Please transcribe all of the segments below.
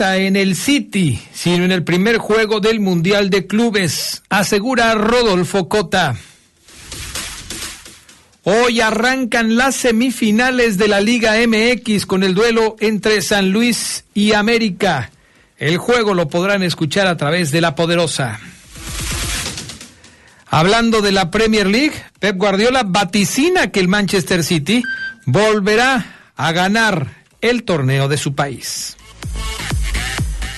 En el City, sino en el primer juego del Mundial de Clubes, asegura Rodolfo Cota. Hoy arrancan las semifinales de la Liga MX con el duelo entre San Luis y América. El juego lo podrán escuchar a través de la poderosa. Hablando de la Premier League, Pep Guardiola vaticina que el Manchester City volverá a ganar el torneo de su país.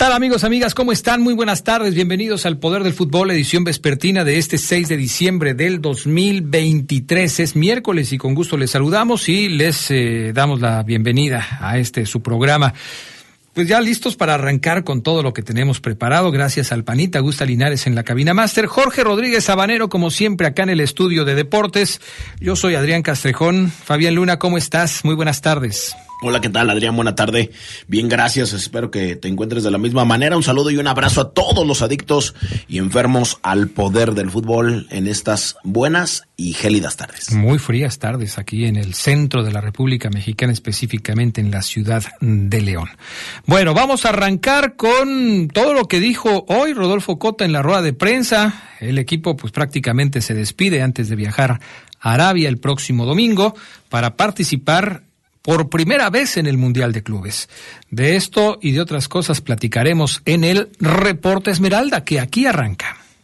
Tal amigos, amigas? ¿Cómo están? Muy buenas tardes. Bienvenidos al Poder del Fútbol, edición vespertina de este 6 de diciembre del 2023. Es miércoles y con gusto les saludamos y les eh, damos la bienvenida a este su programa. Pues ya listos para arrancar con todo lo que tenemos preparado, gracias al panita Gusta Linares en la cabina máster, Jorge Rodríguez Sabanero, como siempre, acá en el estudio de deportes. Yo soy Adrián Castrejón. Fabián Luna, ¿cómo estás? Muy buenas tardes. Hola, ¿qué tal, Adrián? Buena tarde. Bien, gracias. Espero que te encuentres de la misma manera. Un saludo y un abrazo a todos los adictos y enfermos al poder del fútbol en estas buenas y gélidas tardes. Muy frías tardes aquí en el centro de la República Mexicana, específicamente en la ciudad de León. Bueno, vamos a arrancar con todo lo que dijo hoy Rodolfo Cota en la rueda de prensa. El equipo pues prácticamente se despide antes de viajar a Arabia el próximo domingo para participar por primera vez en el Mundial de Clubes. De esto y de otras cosas platicaremos en el Reporte Esmeralda, que aquí arranca.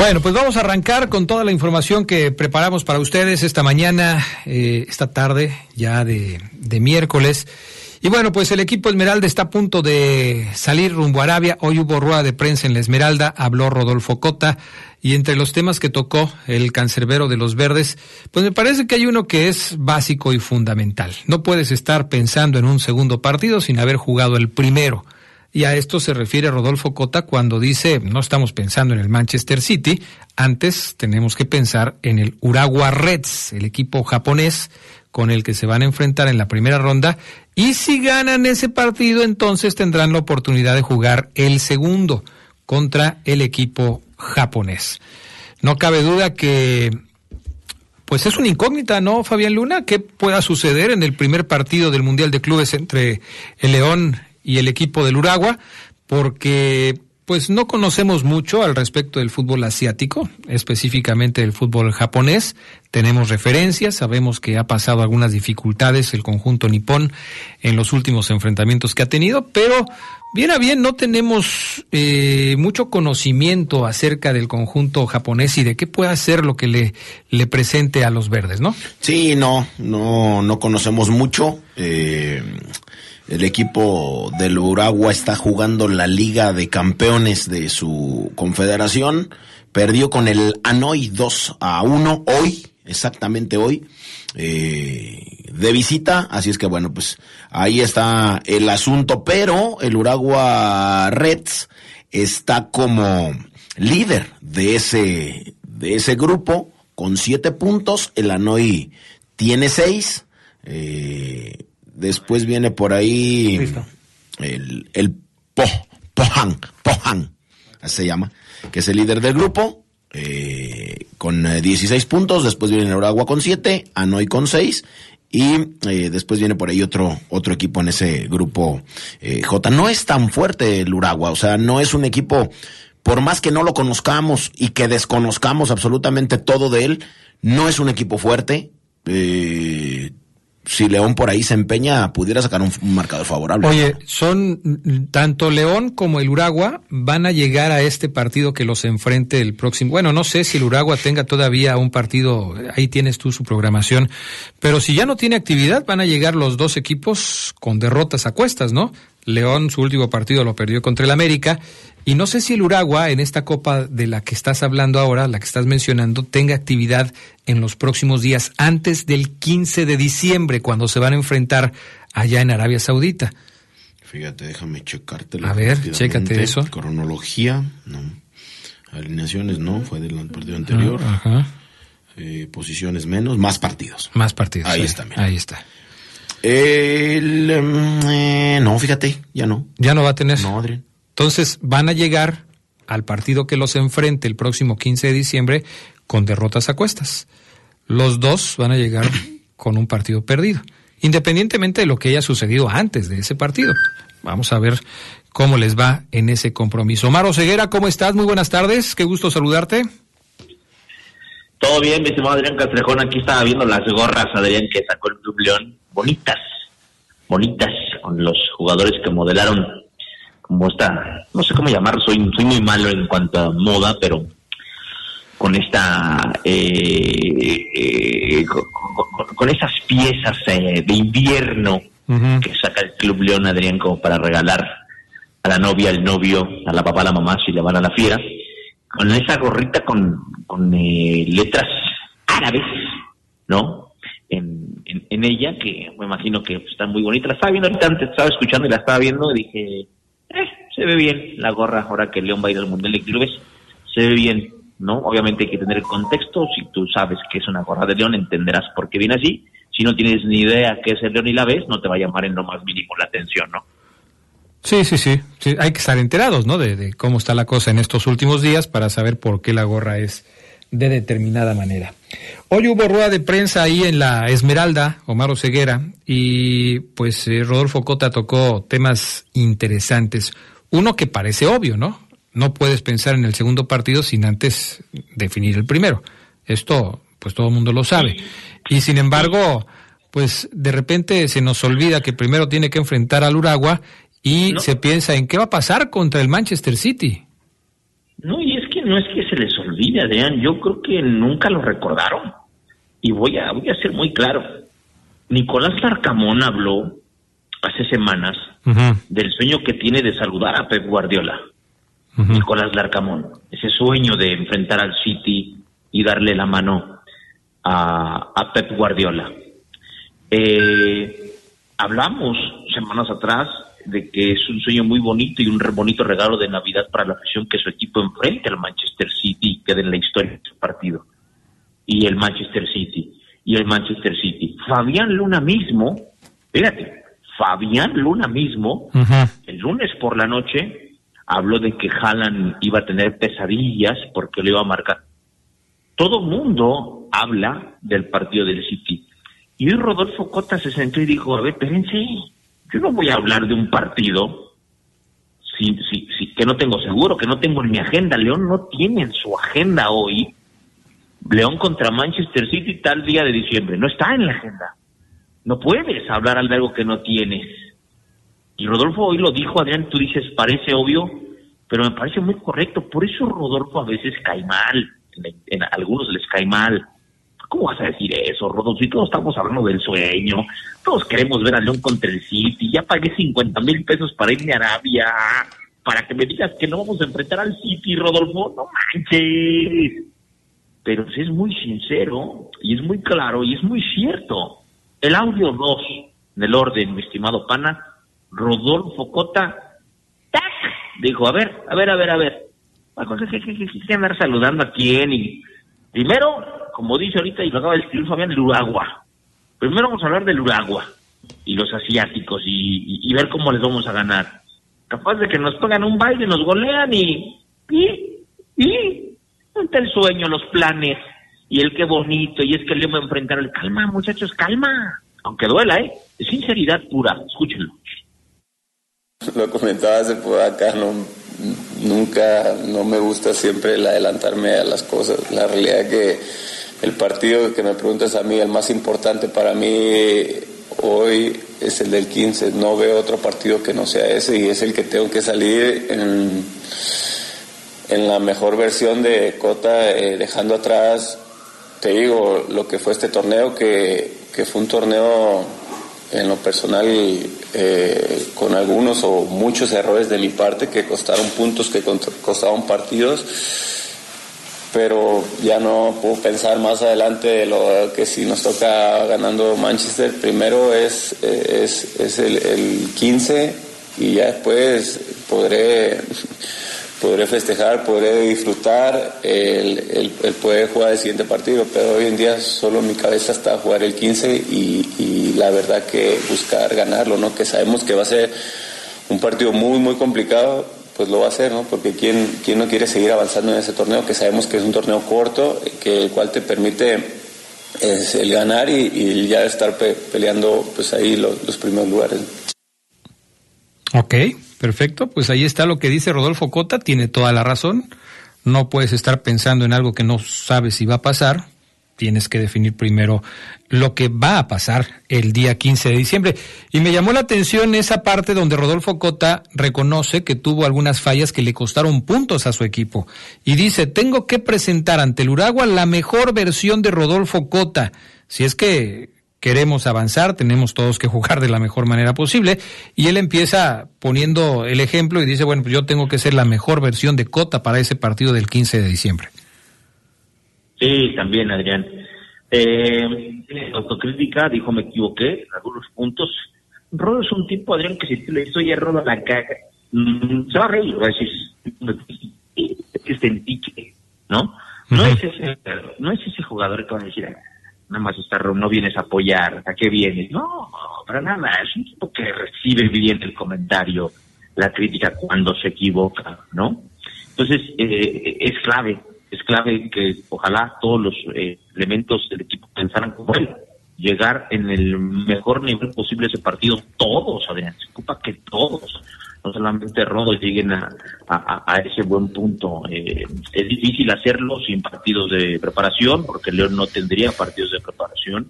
Bueno, pues vamos a arrancar con toda la información que preparamos para ustedes esta mañana, eh, esta tarde, ya de, de, miércoles. Y bueno, pues el equipo Esmeralda está a punto de salir rumbo a Arabia. Hoy hubo rueda de prensa en la Esmeralda, habló Rodolfo Cota, y entre los temas que tocó el cancerbero de los verdes, pues me parece que hay uno que es básico y fundamental. No puedes estar pensando en un segundo partido sin haber jugado el primero. Y a esto se refiere Rodolfo Cota cuando dice, no estamos pensando en el Manchester City, antes tenemos que pensar en el Urawa Reds, el equipo japonés con el que se van a enfrentar en la primera ronda. Y si ganan ese partido, entonces tendrán la oportunidad de jugar el segundo contra el equipo japonés. No cabe duda que pues es una incógnita, ¿no, Fabián Luna? ¿Qué pueda suceder en el primer partido del Mundial de Clubes entre el León y el equipo del Uragua, porque pues no conocemos mucho al respecto del fútbol asiático, específicamente el fútbol japonés. Tenemos referencias, sabemos que ha pasado algunas dificultades el conjunto nipón en los últimos enfrentamientos que ha tenido, pero bien a bien no tenemos eh, mucho conocimiento acerca del conjunto japonés y de qué puede hacer lo que le, le presente a los verdes, ¿no? Sí, no, no, no conocemos mucho. Eh, el equipo del Uragua está jugando la Liga de Campeones de su confederación. Perdió con el Hanoi 2 a 1 hoy, exactamente hoy, eh, de visita. Así es que bueno, pues ahí está el asunto. Pero el Uragua Reds está como líder de ese, de ese grupo con siete puntos. El Hanoi tiene seis. Eh, Después viene por ahí el, el po, Pohan, Pohan, así se llama, que es el líder del grupo, eh, con 16 eh, puntos. Después viene el Uragua con 7, Anoy con 6 y eh, después viene por ahí otro, otro equipo en ese grupo J. No es tan fuerte el Uragua, o sea, no es un equipo, por más que no lo conozcamos y que desconozcamos absolutamente todo de él, no es un equipo fuerte. Eh, si León por ahí se empeña, pudiera sacar un, marcador favorable. Oye, son tanto León como el Uragua van a llegar a este partido que los enfrente el próximo. Bueno, no sé si el Uragua tenga todavía un partido, ahí tienes tú su programación, pero si ya no tiene actividad, van a llegar los dos equipos con derrotas a cuestas, ¿no? León su último partido lo perdió contra el América y no sé si el Uragua en esta copa de la que estás hablando ahora, la que estás mencionando, tenga actividad en los próximos días antes del 15 de diciembre cuando se van a enfrentar allá en Arabia Saudita. Fíjate, déjame checarte. A ver, chécate eso. Cronología, no. Alineaciones no, fue del partido anterior. ajá. Eh, posiciones menos, más partidos. Más partidos. Ahí está, mira. Ahí está. El, em, eh, no, fíjate, ya no. Ya no va a tener. No, Adrián. Entonces van a llegar al partido que los enfrente el próximo 15 de diciembre con derrotas a cuestas. Los dos van a llegar con un partido perdido, independientemente de lo que haya sucedido antes de ese partido. Vamos a ver cómo les va en ese compromiso. Maro Ceguera, ¿cómo estás? Muy buenas tardes, qué gusto saludarte. Todo bien, mi estimado Adrián Castrejón. Aquí estaba viendo las gorras, Adrián, que sacó el Club. Bonitas, bonitas, con los jugadores que modelaron como esta, no sé cómo llamarlo, soy, soy muy malo en cuanto a moda, pero con esta, eh, eh, con, esas piezas eh, de invierno que saca el Club León Adrián como para regalar a la novia, al novio, a la papá, a la mamá si le van a la fiera, con esa gorrita con, con letras árabes, ¿no? En, en, ella, que me imagino que está muy bonita. La estaba viendo ahorita antes, estaba escuchando y la estaba viendo y dije, eh, se ve bien la gorra ahora que León va a ir al Mundial de Clubes, se ve bien, ¿no? Obviamente hay que tener el contexto, si tú sabes que es una gorra de León, entenderás por qué viene así, si no tienes ni idea qué es el León y la ves, no te va a llamar en lo más mínimo la atención, ¿no? Sí, sí, sí, sí, hay que estar enterados, ¿no? De, de cómo está la cosa en estos últimos días para saber por qué la gorra es de determinada manera. Hoy hubo rueda de prensa ahí en la Esmeralda, Omar Ceguera, y pues eh, Rodolfo Cota tocó temas interesantes. Uno que parece obvio, ¿no? No puedes pensar en el segundo partido sin antes definir el primero. Esto, pues todo el mundo lo sabe. Y sin embargo, pues de repente se nos olvida que primero tiene que enfrentar al Uragua y se piensa en qué va a pasar contra el Manchester City. No, y es que no es que se les olvide, Adrián, yo creo que nunca lo recordaron. Y voy a, voy a ser muy claro. Nicolás Larcamón habló hace semanas del sueño que tiene de saludar a Pep Guardiola. Nicolás Larcamón, ese sueño de enfrentar al City y darle la mano a, a Pep Guardiola. Eh, hablamos semanas atrás de que es un sueño muy bonito y un bonito regalo de Navidad para la afición que su equipo enfrente al Manchester City y quede en la historia de su partido. Y el Manchester City, y el Manchester City. Fabián Luna mismo, fíjate, Fabián Luna mismo, el lunes por la noche, habló de que Haaland iba a tener pesadillas porque le iba a marcar. Todo mundo habla del partido del City. Y hoy Rodolfo Cota se sentó y dijo, a ver, espérense, yo no voy a hablar de un partido si, si, si que no tengo seguro, que no tengo en mi agenda. León no tiene en su agenda hoy León contra Manchester City tal día de diciembre. No está en la agenda. No puedes hablar de algo que no tienes. Y Rodolfo hoy lo dijo, Adrián, tú dices, parece obvio, pero me parece muy correcto. Por eso Rodolfo a veces cae mal, en, algunos les cae mal. ¿Cómo vas a decir eso, Rodolfo? Si todos estamos hablando del sueño, todos queremos ver a León contra el City, ya pagué 50 mil pesos para irme a Arabia, para que me digas que no vamos a enfrentar al City, Rodolfo, no manches. Pero es muy sincero y es muy claro y es muy cierto. El audio 2 del orden, mi estimado pana, Rodolfo Cota, ¡tac! Dijo, a ver, a ver, a ver, a ver. ¿Qué andar saludando a quién? Y primero, como dice ahorita y lo acaba de escribir Fabián, el Uragua. Primero vamos a hablar del Uragua y los asiáticos y, ver cómo les vamos a ganar. Capaz de que nos pongan un baile, nos golean y... y, y ante el sueño, los planes y el qué bonito y es que le voy a enfrentar el calma, muchachos, calma. Aunque duela, ¿eh? Es sinceridad pura. Escúchenlo. Lo comentaba hace por acá, no, nunca, no me gusta siempre el adelantarme a las cosas. La realidad que el partido que me preguntas a mí, el más importante para mí hoy es el del 15. No veo otro partido que no sea ese y es el que tengo que salir en, en la mejor versión de Cota, eh, dejando atrás, te digo, lo que fue este torneo, que, que fue un torneo en lo personal eh, con algunos o muchos errores de mi parte que costaron puntos, que costaron partidos, pero ya no puedo pensar más adelante de lo que si nos toca ganando Manchester, primero es, es, es el, el 15 y ya después podré podré festejar, podré disfrutar el, el, poder jugar el siguiente partido, pero hoy en día solo mi cabeza está a jugar el 15 y, y, la verdad que buscar ganarlo, ¿no? Que sabemos que va a ser un partido muy, muy complicado, pues lo va a hacer, ¿no? Porque ¿quién, quién no quiere seguir avanzando en ese torneo? Que sabemos que es un torneo corto, que el cual te permite es el ganar y, ya estar peleando pues ahí los, los primeros lugares. Ok. Perfecto, pues ahí está lo que dice Rodolfo Cota, tiene toda la razón. No puedes estar pensando en algo que no sabes si va a pasar. Tienes que definir primero lo que va a pasar el día 15 de diciembre. Y me llamó la atención esa parte donde Rodolfo Cota reconoce que tuvo algunas fallas que le costaron puntos a su equipo. Y dice, tengo que presentar ante el Uragua la mejor versión de Rodolfo Cota. Si es que queremos avanzar, tenemos todos que jugar de la mejor manera posible. Y él empieza poniendo el ejemplo y dice, bueno, pues yo tengo que ser la mejor versión de Cota para ese partido del 15 de diciembre. Sí, también, Adrián. Eh, autocrítica, dijo, me equivoqué en algunos puntos. Rodo es un tipo, Adrián, que si le estoy Rodo la caga, mm, se va a reír, va a decir, este ¿no? No, es ese, no es ese jugador que va a decir, nada más está, no vienes a apoyar, ¿a qué vienes? No, para nada, es un tipo que recibe bien el comentario, la crítica cuando se equivoca, ¿no? Entonces, eh, es clave, es clave que ojalá todos los eh, elementos del equipo pensaran como él, llegar en el mejor nivel posible ese partido, todos, Adrián, se ocupa que todos, no solamente Rodo lleguen a, a, ese buen punto. Eh, es difícil hacerlo sin partidos de preparación, porque León no tendría partidos de preparación.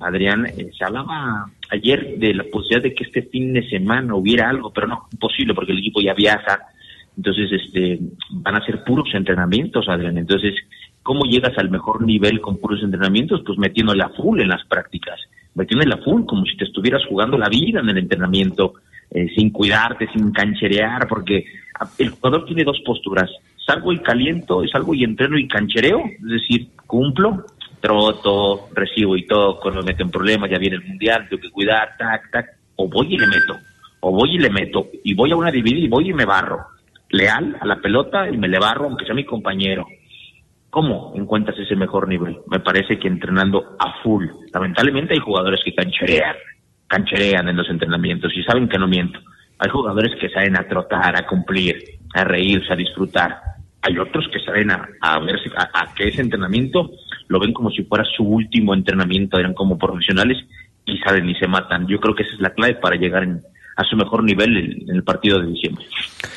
Adrián, eh, se hablaba ayer de la posibilidad de que este fin de semana hubiera algo, pero no, imposible, porque el equipo ya viaja. Entonces, este, van a ser puros entrenamientos, Adrián. Entonces, ¿cómo llegas al mejor nivel con puros entrenamientos? Pues metiéndole a full en las prácticas, metiéndole a full como si te estuvieras jugando la vida en el entrenamiento eh, sin cuidarte, sin cancherear, porque el jugador tiene dos posturas. Salgo y caliento, salgo y entreno y canchereo, es decir, cumplo, troto, recibo y cuando me meten problemas, ya viene el mundial, tengo que cuidar, tac, tac, o voy y le meto, o voy y le meto, y voy a una dividida y voy y me barro. Leal a la pelota y me le barro, aunque sea mi compañero. ¿Cómo encuentras ese mejor nivel? Me parece que entrenando a full. Lamentablemente hay jugadores que cancherean, cancherean en los entrenamientos y saben que no miento. Hay jugadores que saben a trotar, a cumplir, a reírse, a disfrutar. Hay otros que saben a, a verse, a, que ese entrenamiento lo ven como si fuera su último entrenamiento, eran como profesionales y saben y se matan. Yo creo que esa es la clave para llegar a su mejor nivel en, el partido de diciembre.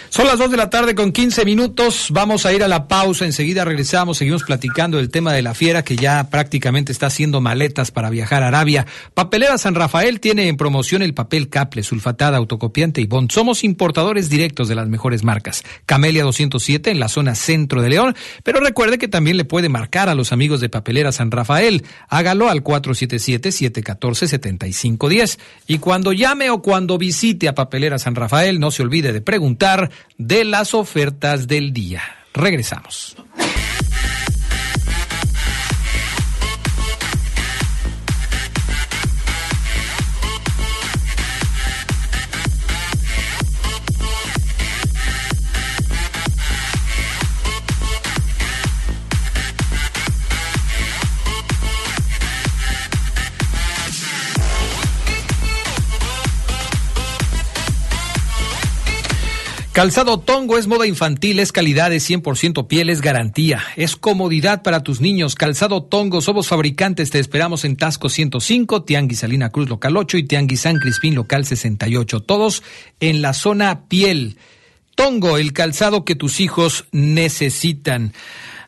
Son las 2 de la tarde con 15 minutos. Vamos a ir a la pausa. Enseguida regresamos. Seguimos platicando del tema de la fiera que ya prácticamente está haciendo maletas para viajar a Arabia. Papelera San Rafael tiene en promoción el papel Caple, sulfatada, autocopiante y bond. Somos importadores directos de las mejores marcas. Camelia 207 en la zona centro de León. Pero recuerde que también le puede marcar a los amigos de Papelera San Rafael. Hágalo al 477-714-7510. Y cuando llame o cuando visite a Papelera San Rafael, no se olvide de preguntar de las ofertas del día. Regresamos. Calzado Tongo es moda infantil, es calidad de 100% piel, es garantía, es comodidad para tus niños. Calzado Tongo, somos fabricantes, te esperamos en Tasco 105, Tianguis Salina Cruz Local 8 y Tianguis San Crispín Local 68, todos en la zona piel. Tongo, el calzado que tus hijos necesitan.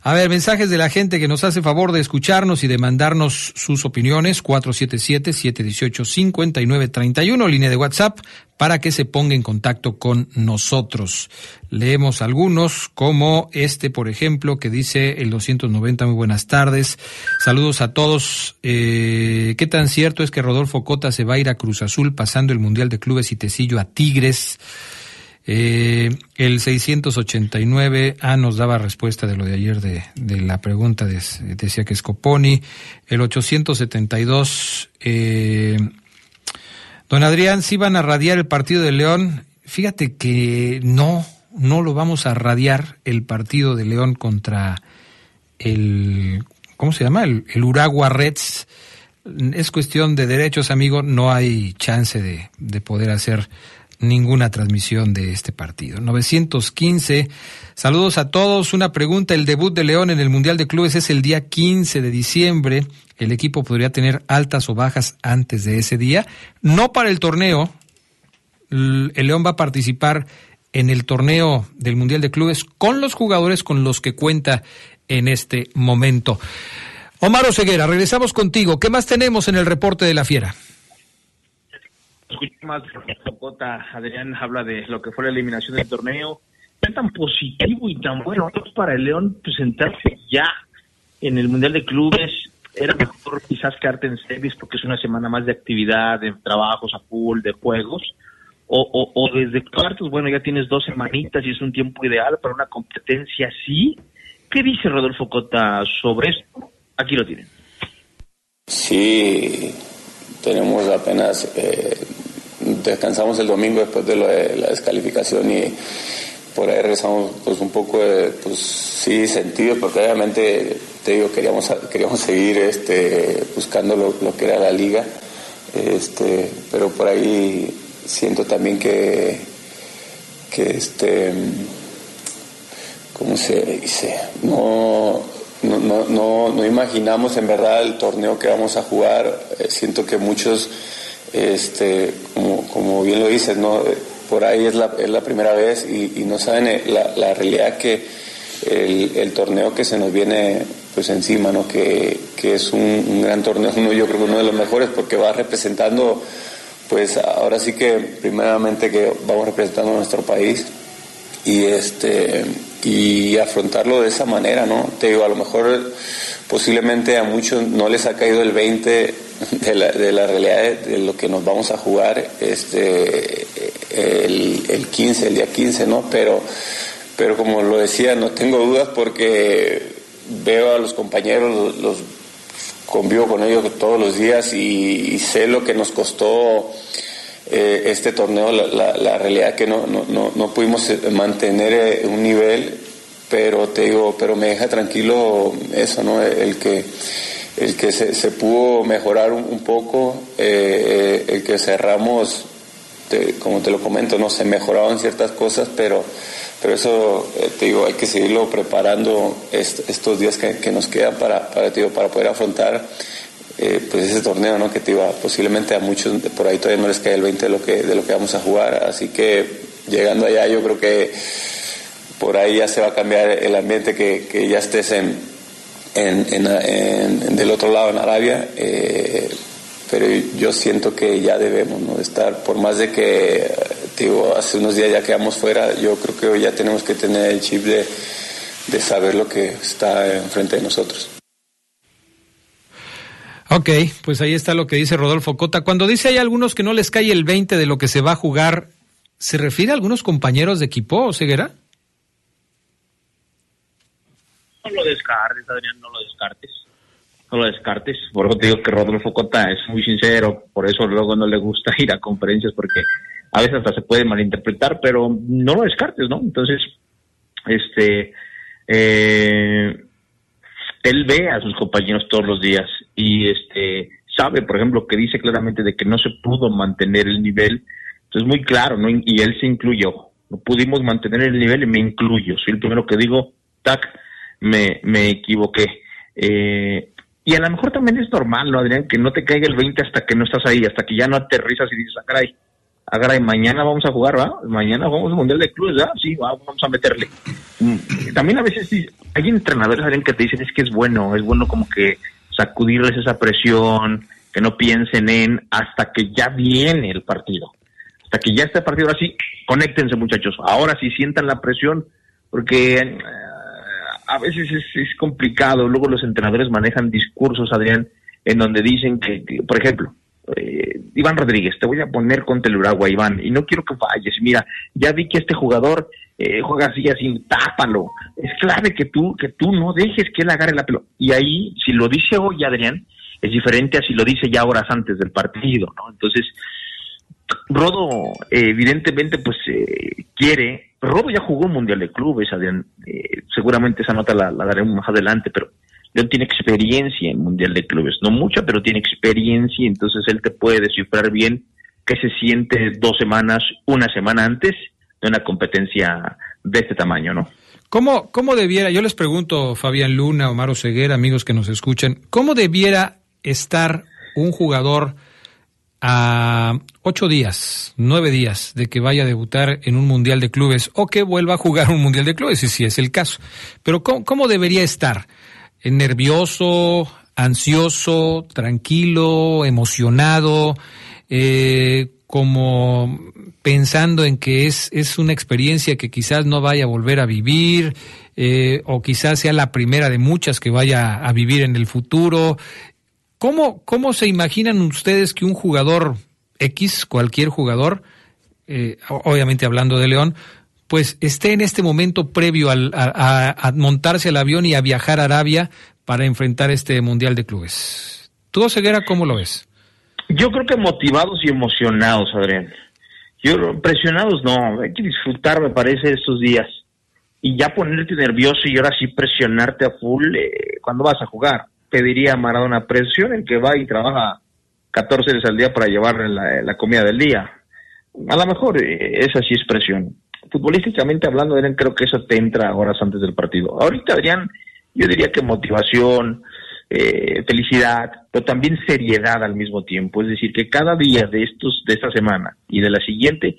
A ver, mensajes de la gente que nos hace favor de escucharnos y de mandarnos sus opiniones, 477-718-5931, línea de WhatsApp, para que se ponga en contacto con nosotros. Leemos algunos, como este, por ejemplo, que dice el 290, muy buenas tardes. Saludos a todos. Eh, ¿Qué tan cierto es que Rodolfo Cota se va a ir a Cruz Azul pasando el Mundial de Clubes y Tecillo a Tigres? Eh, el 689 A nos daba respuesta de lo de ayer de, la pregunta, de, decía que es Coponi. El 872, eh, don Adrián, si van a radiar el partido de León. Fíjate que no, no lo vamos a radiar el partido de León contra el, ¿cómo se llama? El, el Uragua Reds. Es cuestión de derechos, amigo, no hay chance de, de poder hacer ninguna transmisión de este partido. 915. Saludos a todos. Una pregunta. El debut de León en el Mundial de Clubes es el día 15 de diciembre. El equipo podría tener altas o bajas antes de ese día. No para el torneo. El León va a participar en el torneo del Mundial de Clubes con los jugadores con los que cuenta en este momento. Omar Oseguera, regresamos contigo. ¿Qué más tenemos en el reporte de la fiera? Escuché más Cota, Adrián habla de lo que fue la eliminación del torneo. Es tan positivo y tan bueno para el León presentarse ya en el Mundial de Clubes. Era mejor quizás quedarte en series porque es una semana más de actividad, de trabajos a full, de juegos. O, o desde cuartos, bueno, ya tienes dos semanitas y es un tiempo ideal para una competencia así. ¿Qué dice Rodolfo Cota sobre esto? Aquí lo tienen. Sí, tenemos apenas, eh, descansamos el domingo después de, la descalificación y por ahí regresamos pues un poco de, pues sí, sentido, porque obviamente, te digo, queríamos, queríamos seguir este, buscando lo, que era la liga, este, pero por ahí siento también que, que este, ¿cómo se dice? No no, no, no, imaginamos en verdad el torneo que vamos a jugar. Eh, siento que muchos, este, como, como, bien lo dices, ¿no? Eh, por ahí es la, es la primera vez y, no saben eh, la, realidad que el, el, torneo que se nos viene pues encima, ¿no? que, que es un, un, gran torneo, uno, yo creo que uno de los mejores porque va representando, pues ahora sí que primeramente que vamos representando a nuestro país y este y afrontarlo de esa manera, ¿no? Te digo, a lo mejor posiblemente a muchos no les ha caído el 20 de la, de la realidad de, lo que nos vamos a jugar este el, el 15, el día 15, ¿no? Pero, pero como lo decía, no tengo dudas porque veo a los compañeros, los, convivo con ellos todos los días y sé lo que nos costó eh, este torneo, la, la, realidad que no, no, no, pudimos eh, mantener eh, un nivel, pero te digo, pero me deja tranquilo eso, ¿no? El que, el que se, pudo mejorar un, poco, el que cerramos, como te lo comento, no se mejoraban ciertas cosas, pero, pero eso, te digo, hay que seguirlo preparando estos días que, que nos quedan para, para, para poder afrontar eh, pues ese torneo, ¿no? Que te iba, posiblemente a muchos por ahí todavía no les cae el 20 de lo que, de lo que vamos a jugar, así que llegando allá yo creo que por ahí ya se va a cambiar el ambiente que, que ya estés en, en, del otro lado en Arabia, eh, pero yo siento que ya debemos ¿no? estar, por más de que digo, hace unos días ya quedamos fuera, yo creo que hoy ya tenemos que tener el chip de saber lo que está enfrente de nosotros. Ok, pues ahí está lo que dice Rodolfo Cota. Cuando dice hay algunos que no les cae el 20 de lo que se va a jugar, ¿se refiere a algunos compañeros de equipo, Ceguera? No lo descartes, Adrián, no lo descartes. No lo descartes. Por eso te digo que Rodolfo Cota es muy sincero, por eso luego no le gusta ir a conferencias porque a veces hasta se puede malinterpretar, pero no lo descartes, ¿no? Entonces, este, eh, él ve a sus compañeros todos los días y este sabe, por ejemplo, que dice claramente de que no se pudo mantener el nivel. Entonces, muy claro, ¿no? Y él se incluyó. No pudimos mantener el nivel y me incluyo. Soy el primero que digo, tac, me, me equivoqué. Eh, y a lo mejor también es normal, ¿no, Adrián? Que no te caiga el 20 hasta que no estás ahí, hasta que ya no aterrizas y dices, ah, caray, ah, mañana vamos a jugar, ¿va? Mañana vamos al Mundial de Clubes, ¿va? Sí, vamos a meterle. Mm, también a veces hay entrenadores, Adrián, que te dicen, es que es bueno, es bueno como que sacudirles esa presión, que no piensen en hasta que ya viene el partido. Hasta que ya está el partido, así, conéctense muchachos. Ahora sí sientan la presión, porque eh, a veces es, complicado. Luego los entrenadores manejan discursos, Adrián, en donde dicen que, por ejemplo, eh, Iván Rodríguez, te voy a poner contra el Uruguay, Iván, y no quiero que falles. Mira, ya vi que este jugador eh, juega así, así, tápalo. Es clave que tú, que tú no dejes que él agarre la pelota. Y ahí, si lo dice hoy Adrián, es diferente a si lo dice ya horas antes del partido, ¿no? Entonces, Rodo, evidentemente, pues eh, quiere. Rodo ya jugó un Mundial de Clubes, Adrián. Eh, seguramente esa nota la, daremos más adelante, pero él tiene experiencia en Mundial de Clubes. No mucha, pero tiene experiencia, entonces él te puede descifrar bien qué se siente dos semanas, una semana antes de una competencia de este tamaño, ¿no? ¿Cómo, ¿Cómo debiera, yo les pregunto, Fabián Luna, Omar Ceguera, amigos que nos escuchan, ¿cómo debiera estar un jugador a ocho días, nueve días de que vaya a debutar en un Mundial de Clubes o que vuelva a jugar un Mundial de Clubes, si, si es el caso? Pero ¿cómo, debería estar? ¿Nervioso, ansioso, tranquilo, emocionado? Eh, como pensando en que es, es una experiencia que quizás no vaya a volver a vivir, eh, o quizás sea la primera de muchas que vaya a vivir en el futuro. ¿Cómo, cómo se imaginan ustedes que un jugador X, cualquier jugador, eh, obviamente hablando de León, pues esté en este momento previo a, montarse al avión y a viajar a Arabia para enfrentar este Mundial de Clubes? ¿Tú, Ceguera, cómo lo ves? Yo creo que motivados y emocionados, Adrián. Yo, presionados no, hay que disfrutar, me parece, estos días. Y ya ponerte nervioso y ahora sí presionarte a full eh, cuando vas a jugar. Pediría a Maradona presión en que va y trabaja 14 veces al día para llevar la, comida del día. A lo mejor eh, esa sí es presión. Futbolísticamente hablando, Adrián, creo que eso te entra horas antes del partido. Ahorita, Adrián, yo diría que motivación, eh, felicidad, pero también seriedad al mismo tiempo. Es decir, que cada día de estos, de esta semana y de la siguiente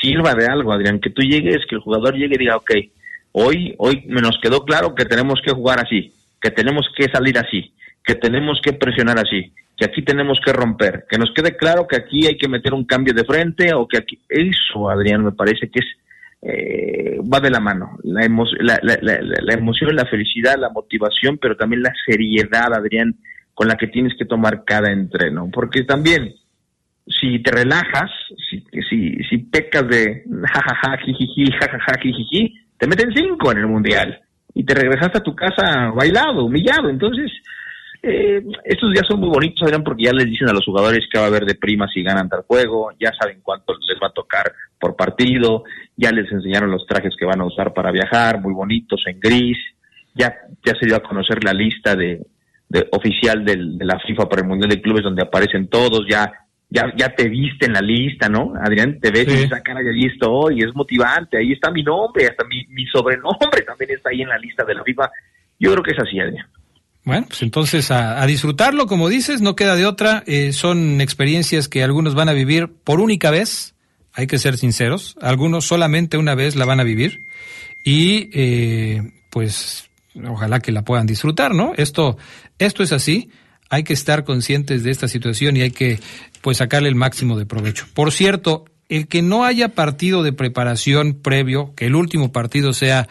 sirva de algo, Adrián, que tú llegues, que el jugador llegue y diga, ok, hoy, hoy me nos quedó claro que tenemos que jugar así, que tenemos que salir así, que tenemos que presionar así, que aquí tenemos que romper, que nos quede claro que aquí hay que meter un cambio de frente o que aquí, eso, Adrián, me parece que es eh, va de la mano. La, la, la, la, emoción, la felicidad, la motivación, pero también la seriedad, Adrián, con la que tienes que tomar cada entreno. Porque también, si te relajas, si, si, si pecas de jajaja, jijiji, jajaja, jijiji, te meten cinco en el mundial y te regresaste a tu casa bailado, humillado. Entonces, eh, estos días son muy bonitos, Adrián, porque ya les dicen a los jugadores que va a haber de prima si ganan tal juego, ya saben cuánto les va a tocar por partido, ya les enseñaron los trajes que van a usar para viajar, muy bonitos, en gris, ya, ya se dio a conocer la lista de, oficial de la FIFA para el Mundial de Clubes donde aparecen todos, ya, ya, ya te viste en la lista, ¿no? Adrián, te ves y esa cara ya allí estoy, es motivante, ahí está mi nombre, hasta mi, mi sobrenombre también está ahí en la lista de la FIFA. Yo creo que es así, Adrián. Bueno, pues entonces a, disfrutarlo, como dices, no queda de otra. Eh, son experiencias que algunos van a vivir por única vez, hay que ser sinceros. Algunos solamente una vez la van a vivir y eh, pues ojalá que la puedan disfrutar, ¿no? Esto, esto es así. Hay que estar conscientes de esta situación y hay que pues sacarle el máximo de provecho. Por cierto, el que no haya partido de preparación previo, que el último partido sea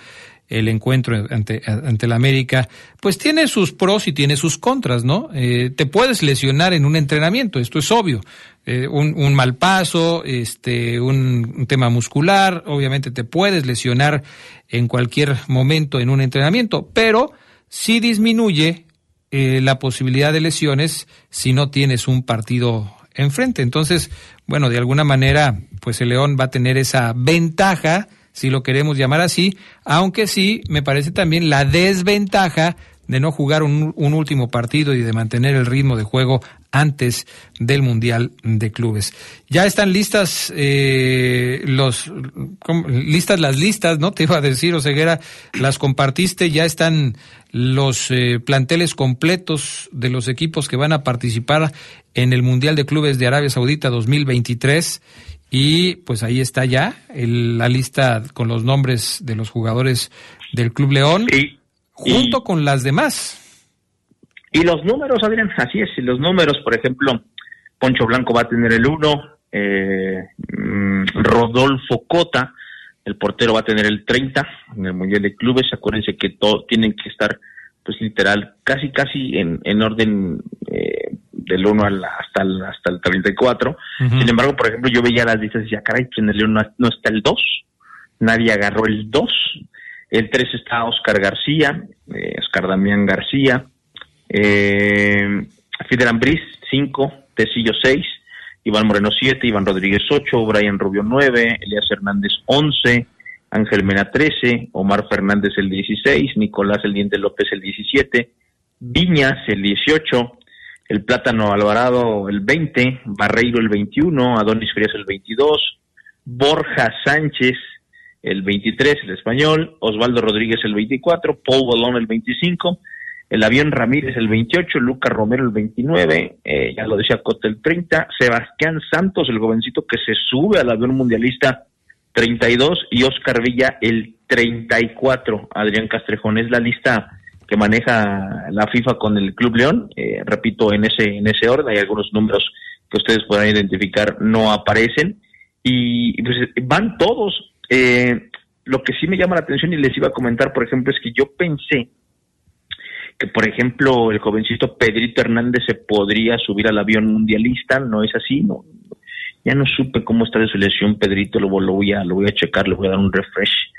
el encuentro ante, ante la América, pues tiene sus pros y tiene sus contras, ¿no? Eh, te puedes lesionar en un entrenamiento, esto es obvio. Eh, un, un, mal paso, este, un, tema muscular, obviamente te puedes lesionar en cualquier momento en un entrenamiento, pero sí disminuye eh, la posibilidad de lesiones si no tienes un partido enfrente. Entonces, bueno, de alguna manera, pues el León va a tener esa ventaja si lo queremos llamar así, aunque sí me parece también la desventaja de no jugar un, último partido y de mantener el ritmo de juego antes del Mundial de Clubes. Ya están listas eh, los listas las listas, ¿no? Te iba a decir, Oseguera, las compartiste, ya están los eh, planteles completos de los equipos que van a participar en el Mundial de Clubes de Arabia Saudita 2023 y pues ahí está ya la lista con los nombres de los jugadores del Club León, junto con las demás. Y los números, Adrián, así es, y los números, por ejemplo, Poncho Blanco va a tener el 1, eh, mm, Rodolfo Cota, el portero va a tener el 30 en el Mundial de Clubes, acuérdense que todo, tienen que estar, pues literal, casi, casi en, en orden eh, del 1 hasta, el, hasta el 34. Sin embargo, por ejemplo, yo veía las listas y decía, caray, pues en el León no, está el 2. Nadie agarró el 2. El 3 está Oscar García, eh, Oscar Damián García, eh, Fidel Ambriz 5, Tecillo 6, Iván Moreno 7, Iván Rodríguez 8, Brian Rubio 9, Elías Hernández 11, Ángel Mena 13, Omar Fernández el 16, Nicolás El Diente López el 17, Viñas el 18, el Plátano Alvarado el 20, Barreiro el 21, Adonis Frías el 22, Borja Sánchez el 23, el español, Osvaldo Rodríguez el 24, Paul Bolón el 25, el avión Ramírez el 28, Lucas Romero el 29, eh, ya lo decía Cote el 30, Sebastián Santos, el jovencito que se sube al avión mundialista 32 y Oscar Villa el 34. Adrián Castrejón es la lista que maneja la FIFA con el Club León. Eh, repito, en ese, en ese orden hay algunos números que ustedes puedan identificar, no aparecen. Y pues, van todos. Eh, lo que sí me llama la atención y les iba a comentar, por ejemplo, es que yo pensé que, por ejemplo, el jovencito Pedrito Hernández se podría subir al avión mundialista, no es así, no. Ya no supe cómo está de su lesión, Pedrito, lo, lo, voy a, lo voy a checar, le voy a dar un refresh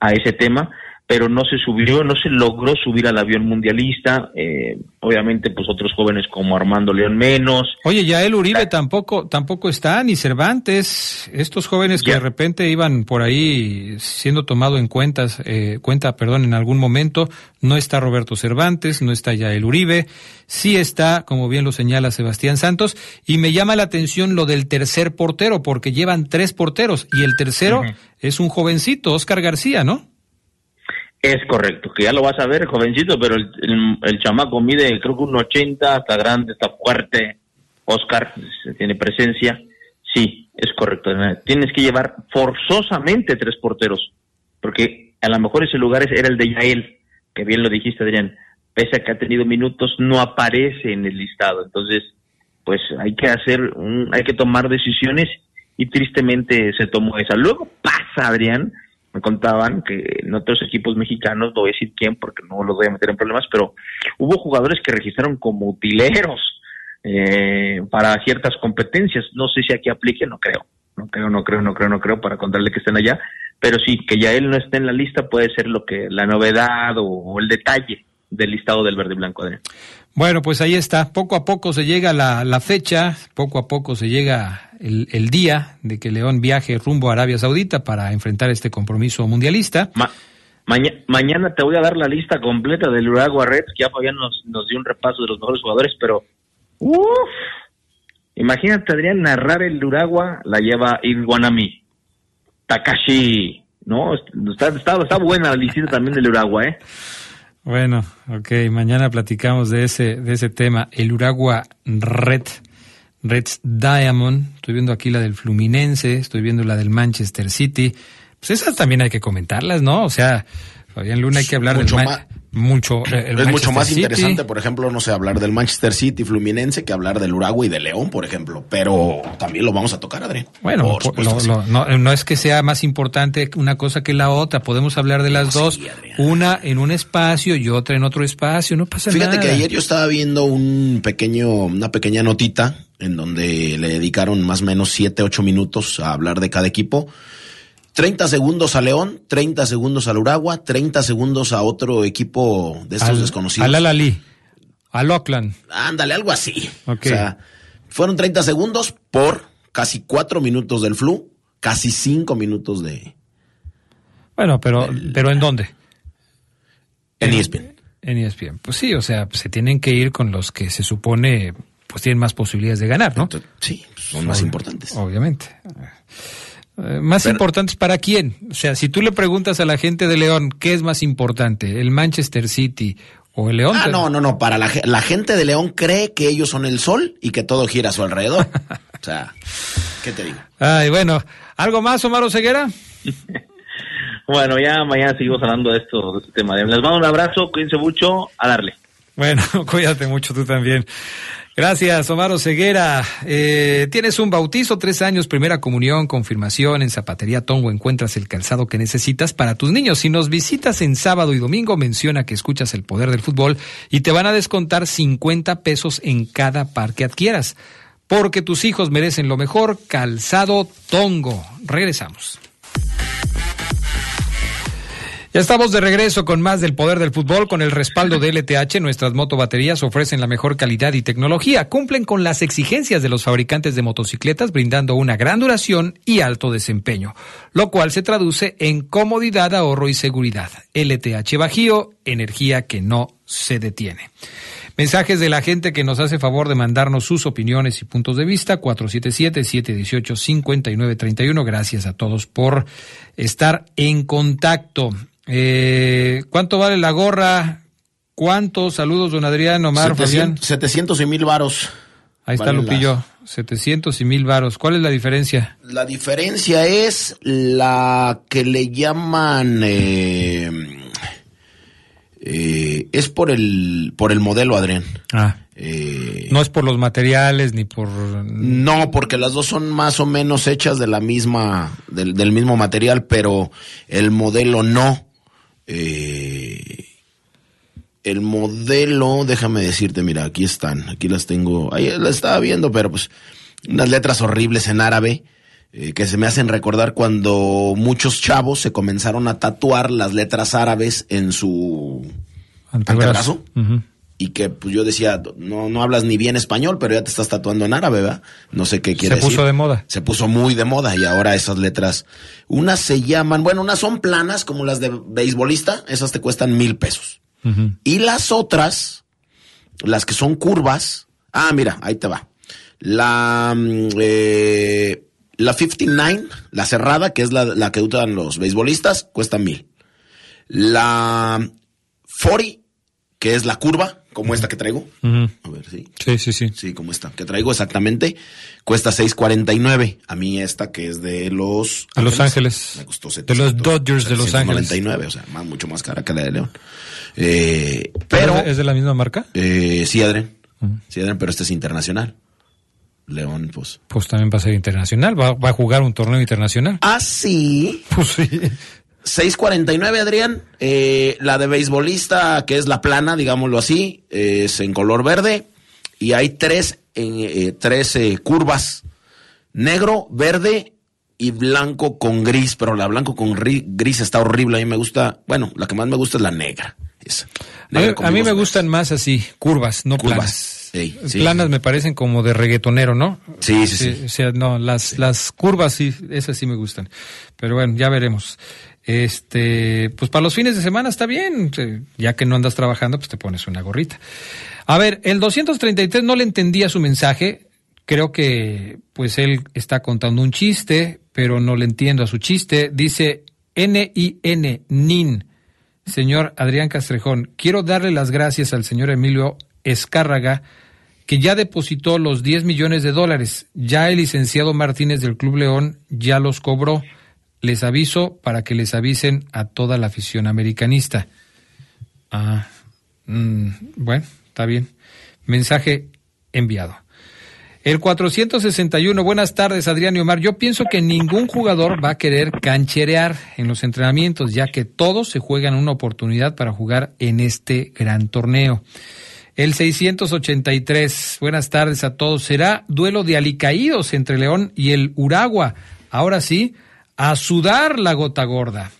a ese tema, pero no se subió, no se logró subir al avión mundialista. Eh, obviamente, pues otros jóvenes como Armando León menos. Oye, ya el Uribe tampoco, tampoco está, ni Cervantes. Estos jóvenes que de repente iban por ahí siendo tomado en cuentas, eh, cuenta, perdón, en algún momento, no está Roberto Cervantes, no está ya el Uribe, sí está, como bien lo señala Sebastián Santos, y me llama la atención lo del tercer portero, porque llevan tres porteros, y el tercero es un jovencito, Oscar García, ¿no? Es correcto, que ya lo vas a ver, jovencito, pero el, el, chamaco mide creo que un 80, está grande, está fuerte. Oscar tiene presencia. Sí, es correcto. Tienes que llevar forzosamente tres porteros, porque a lo mejor ese lugar era el de Yael, que bien lo dijiste, Adrián. Pese a que ha tenido minutos, no aparece en el listado. Entonces, pues hay que hacer, un, hay que tomar decisiones y tristemente se tomó esa. Luego pasa, Adrián, me contaban que en otros equipos mexicanos, no voy a decir quién porque no los voy a meter en problemas, pero hubo jugadores que registraron como utileros eh, para ciertas competencias. No sé si aquí aplique, no creo. No creo, no creo, no creo, no creo para contarle que estén allá. Pero sí, que ya él no esté en la lista puede ser lo que la novedad o, el detalle del listado del verde y blanco, Adrián. Bueno, pues ahí está. Poco a poco se llega la, la fecha, poco a poco se llega el, día de que León viaje rumbo a Arabia Saudita para enfrentar este compromiso mundialista. mañana te voy a dar la lista completa del Uruguay Reds, que ya Fabián nos, nos dio un repaso de los mejores jugadores, pero uff, imagínate Adrián narrar el Uruguay, la lleva Iguanami, Takashi, ¿no? Está, está, buena la lista también del Uruguay, ¿eh? Bueno, ok, mañana platicamos de ese, de ese tema. El Uragua Red, Reds Diamond, estoy viendo aquí la del Fluminense, estoy viendo la del Manchester City. Pues esas también hay que comentarlas, ¿no? O sea, Fabián Luna hay que hablar Mucho del más- mucho eh, el es mucho más City. interesante, por ejemplo, no sé, hablar del Manchester City Fluminense que hablar del Uruguay y de León, por ejemplo. Pero también lo vamos a tocar, Adrián. Bueno, Por lo- no, no es que sea más importante una cosa que la otra, podemos hablar de las dos, una en un espacio y otra en otro espacio, no pasa Fíjate nada. que ayer yo estaba viendo un pequeño, una pequeña notita en donde le dedicaron más o menos 7, 8 minutos a hablar de cada equipo. 30 segundos a León, 30 segundos al Uragua, 30 segundos a otro equipo de estos al, desconocidos. Al Al-Ali, al Auckland. Ándale, algo así. O sea, fueron 30 segundos por casi 4 minutos del flu, casi 5 minutos de Bueno, pero, pero ¿en dónde? en E ESPN. En E ESPN. Pues sí, o sea, se tienen que ir con los que se supone pues tienen más posibilidades de ganar, ¿no? Sí, son más importantes. Obviamente. Eh, ¿Más Pero- importantes para quién? O sea, si tú le preguntas a la gente de León, ¿qué es más importante? ¿El Manchester City o el León? Ah, no, no, no. Para la, la gente de León cree que ellos son el sol y que todo gira a su alrededor. o sea, ¿qué te digo? Ay, bueno. ¿Algo más, Omar Ceguera? Bueno, ya mañana seguimos hablando de esto, de este tema. Les mando un abrazo, cuídense mucho, a darle. Bueno, cuídate mucho tú también. Gracias, Omar Ceguera. Eh, tienes un bautizo, tres años, primera comunión, confirmación. En Zapatería Tongo encuentras el calzado que necesitas para tus niños. Si nos visitas en sábado y domingo, menciona que escuchas el poder del fútbol y te van a descontar 50 pesos en cada par que adquieras. Porque tus hijos merecen lo mejor, calzado Tongo. Regresamos. Ya estamos de regreso con más del poder del fútbol. Con el respaldo de LTH, nuestras motobaterías ofrecen la mejor calidad y tecnología. Cumplen con las exigencias de los fabricantes de motocicletas, brindando una gran duración y alto desempeño, lo cual se traduce en comodidad, ahorro y seguridad. LTH Bajío, energía que no se detiene. Mensajes de la gente que nos hace favor de mandarnos sus opiniones y puntos de vista. 477-718-5931. Gracias a todos por estar en contacto. Eh, ¿Cuánto vale la gorra? ¿Cuántos? Saludos, don Adrián, Omar, Fabián. 700, 700 y mil varos. Ahí está Lupillo. 700 y mil varos. ¿Cuál es la diferencia? La diferencia es la que le llaman eh, eh, es por el por el modelo Adrián. Ah. Eh, No es por los materiales ni por... no, porque las dos son más o menos hechas de la misma del, del mismo material, pero el modelo no. Eh, el modelo, déjame decirte, mira, aquí están, aquí las tengo, ahí las estaba viendo, pero pues unas letras horribles en árabe eh, que se me hacen recordar cuando muchos chavos se comenzaron a tatuar las letras árabes en su antebrazo. Y que pues yo decía, no, no hablas ni bien español, pero ya te estás tatuando en árabe, ¿verdad? No sé qué quiere Se puso decir. de moda. Se puso muy de moda y ahora esas letras, unas se llaman, bueno, unas son planas como las de beisbolista, esas te cuestan mil pesos. Y las otras, las que son curvas, ah, mira, ahí te va. La, mm, eh, la 59, la cerrada, que es la, la que usan los beisbolistas, cuesta mil. La 40, que es la curva, como esta que traigo. A ver, sí. Sí, sí, sí. Sí, como esta, que traigo exactamente, cuesta 6.49. A mí esta que es de los De Los Ángeles. me costó De los Dodgers de Los Ángeles. 799, o sea, más, mucho más cara que la de León. Eh, pero, ¿Es de- ¿Es de la misma marca? eh, sí, Adrián. Sí, Adrián, pero este es internacional. León, pues. Pues también va a ser internacional. Va, va a jugar un torneo internacional. Ah, sí. Pues sí. 6.49, Adrián. Eh, la de beisbolista, que es la plana, digámoslo así, es en color verde. Y hay tres, eh, tres eh, curvas. Negro, verde y blanco con gris. Pero la blanco con ri- gris está horrible. A mí me gusta, bueno, la que más me gusta es la negra. Esa. A Negra a mí me gustan más así, curvas, no Curvas. planas. Sí, sí. planas me parecen como de reggaetonero, ¿no? Sí, sí, sí. O sea, no, las, las curvas sí, esas sí me gustan. Pero bueno, ya veremos. Este, pues para los fines de semana está bien. eh, Ya que no andas trabajando, pues te pones una gorrita. A ver, el 233 no le entendía su mensaje. Creo que, pues él está contando un chiste, pero no le entiendo a su chiste. Dice N-I-N, NIN. señor Adrián Castrejón, quiero darle las gracias al señor Emilio Escárraga, que ya depositó los 10 millones de dólares. Ya el licenciado Martínez del Club León ya los cobró. Les aviso para que les avisen a toda la afición americanista. Ah, mm, bueno, está bien. Mensaje enviado. El 461, buenas tardes Adrián y Omar. Yo pienso que ningún jugador va a querer cancherear en los entrenamientos, ya que todos se juegan una oportunidad para jugar en este gran torneo. El 683, buenas tardes a todos. Será duelo de alicaídos entre León y el Uragua. Ahora sí, a sudar la gota gorda.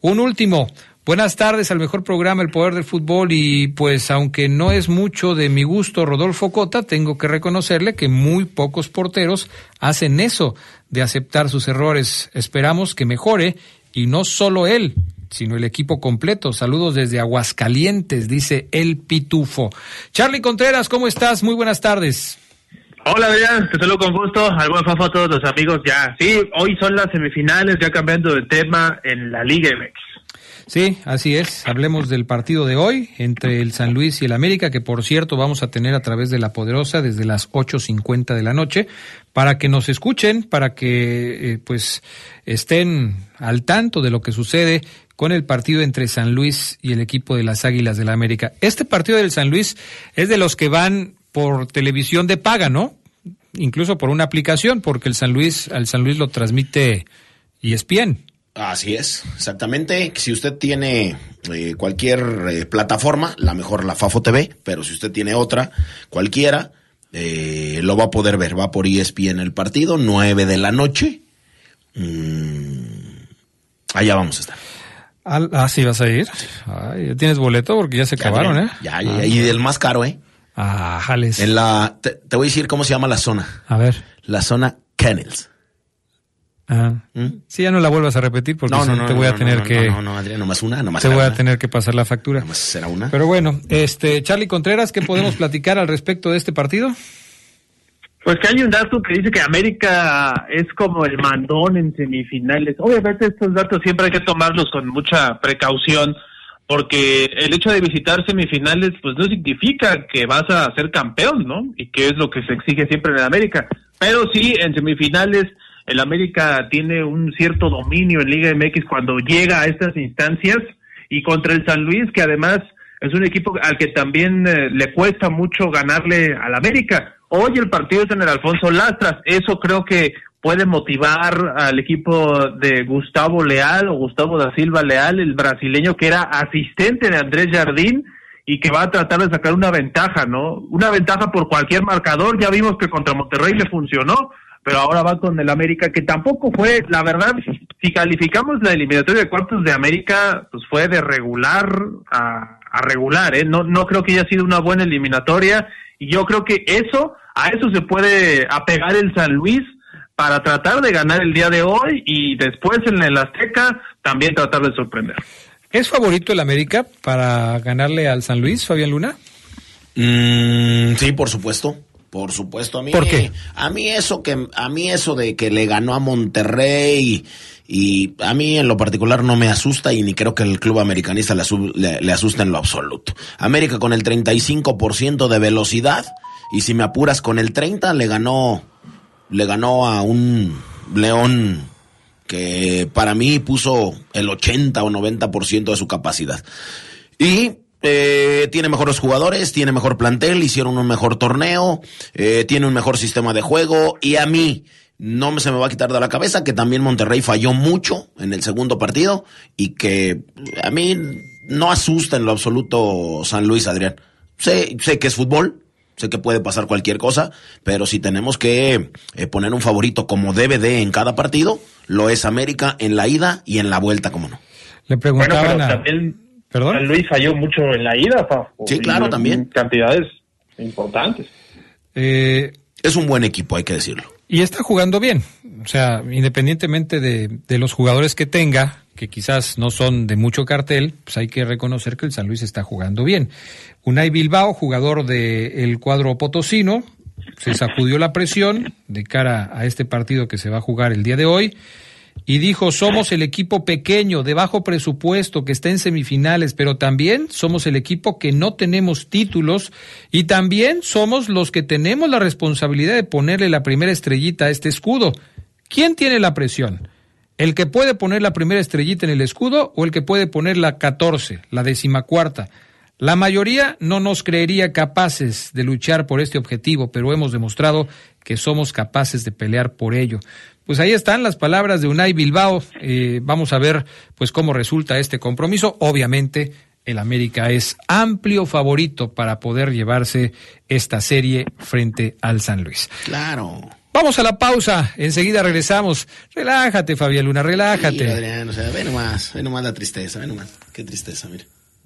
Un último, Buenas tardes al mejor programa El Poder del Fútbol y pues aunque no es mucho de mi gusto Rodolfo Cota, tengo que reconocerle que muy pocos porteros hacen eso de aceptar sus errores. Esperamos que mejore y no solo él, sino el equipo completo. Saludos desde Aguascalientes, dice El Pitufo. Charlie Contreras, ¿cómo estás? Muy buenas tardes. Hola Adrián, te saludo con gusto. Al buen fafo a todos los amigos ya. Sí, hoy son las semifinales, ya cambiando de tema en la Liga MX. Sí, así es. Hablemos del partido de hoy entre el San Luis y el América, que por cierto vamos a tener a través de la Poderosa desde las 8.50 de la noche, para que nos escuchen, para que eh, pues estén al tanto de lo que sucede con el partido entre San Luis y el equipo de las Águilas de la América. Este partido del San Luis es de los que van por televisión de paga, ¿no? Incluso por una aplicación, porque el San Luis, al San Luis lo transmite ESPN. Así es, exactamente. Si usted tiene eh, cualquier eh, plataforma, la mejor la Fafo TV, pero si usted tiene otra, cualquiera, eh, lo va a poder ver. Va por ESPN el partido, 9 de la noche. Mm, allá vamos a estar. Ah, sí, vas a ir. ya tienes boleto porque ya se acabaron, ¿eh? Ya, ya, ya. y del más caro, ¿eh? Ah, jales. En la, te, te, voy a decir cómo se llama la zona. A ver. La zona Kennels. Ah. Sí, ya no la vuelvas a repetir porque no, no, no, te voy a tener que. No, no, Adrián, nomás una, nomás Te voy a una. tener que pasar la factura. Nomás será una. Pero bueno, este, Charlie Contreras, ¿qué podemos platicar al respecto de este partido? Pues que hay un dato que dice que América es como el mandón en semifinales. Obviamente estos datos siempre hay que tomarlos con mucha precaución porque el hecho de visitar semifinales pues no significa que vas a ser campeón, ¿no? Y que es lo que se exige siempre en América. Pero sí, en semifinales el América tiene un cierto dominio en Liga MX cuando llega a estas instancias y contra el San Luis, que además es un equipo al que también eh, le cuesta mucho ganarle al América. Hoy el partido es en el Alfonso Lastras, eso creo que puede motivar al equipo de Gustavo Leal o Gustavo da Silva Leal, el brasileño que era asistente de Andrés Jardín y que va a tratar de sacar una ventaja, ¿no? Una ventaja por cualquier marcador, ya vimos que contra Monterrey le funcionó, pero ahora va con el América, que tampoco fue, la verdad, si calificamos la eliminatoria de cuartos de América, pues fue de regular a, a regular, ¿eh? No, no creo que haya sido una buena eliminatoria, y yo creo que eso, a eso se puede apegar el San Luis para tratar de ganar el día de hoy y después en el Azteca también tratar de sorprender. ¿Es favorito el América para ganarle al San Luis, Fabián Luna? Mm, sí, por supuesto. Por supuesto, a mí. ¿Por qué? A mí eso que, a mí eso de que le ganó a Monterrey y, a mí en lo particular no me asusta y ni creo que el club americanista le, le, le asusta en lo absoluto. América con el 35% de velocidad y si me apuras con el 30 le ganó, le ganó a un León que para mí puso el 80 o 90% de su capacidad. Y eh, tiene mejores jugadores, tiene mejor plantel, hicieron un mejor torneo, eh, tiene un mejor sistema de juego y a mí no se me va a quitar de la cabeza que también Monterrey falló mucho en el segundo partido y que a mí no asusta en lo absoluto San Luis, Adrián. Sé, sé que es fútbol, sé que puede pasar cualquier cosa, pero si tenemos que eh, poner un favorito como debe de en cada partido, lo es América en la ida y en la vuelta, como no. Le preguntaban bueno, a... También... ¿Perdón? San Luis falló mucho en la ida, Fafo. Sí, claro, y también. Cantidades importantes. Eh, es un buen equipo, hay que decirlo. Y está jugando bien. O sea, independientemente de, de, los jugadores que tenga, que quizás no son de mucho cartel, pues hay que reconocer que el San Luis está jugando bien. Unai Bilbao, jugador del cuadro potosino, se sacudió la presión de cara a este partido que se va a jugar el día de hoy y dijo, somos el equipo pequeño, de bajo presupuesto, que está en semifinales, pero también somos el equipo que no tenemos títulos y también somos los que tenemos la responsabilidad de ponerle la primera estrellita a este escudo. ¿Quién tiene la presión? ¿El que puede poner la primera estrellita en el escudo o el que puede poner la 14, la decimacuarta? La mayoría no nos creería capaces de luchar por este objetivo, pero hemos demostrado que somos capaces de pelear por ello. Pues ahí están las palabras de Unai Bilbao. Eh, vamos a ver pues cómo resulta este compromiso. Obviamente el América es amplio favorito para poder llevarse esta serie frente al San Luis. Claro. Vamos a la pausa, enseguida regresamos. Relájate, Fabián Luna, relájate. Sí, Adrián, o sea, ve nomás, ve nomás la tristeza, ve nomás. Qué tristeza, mira.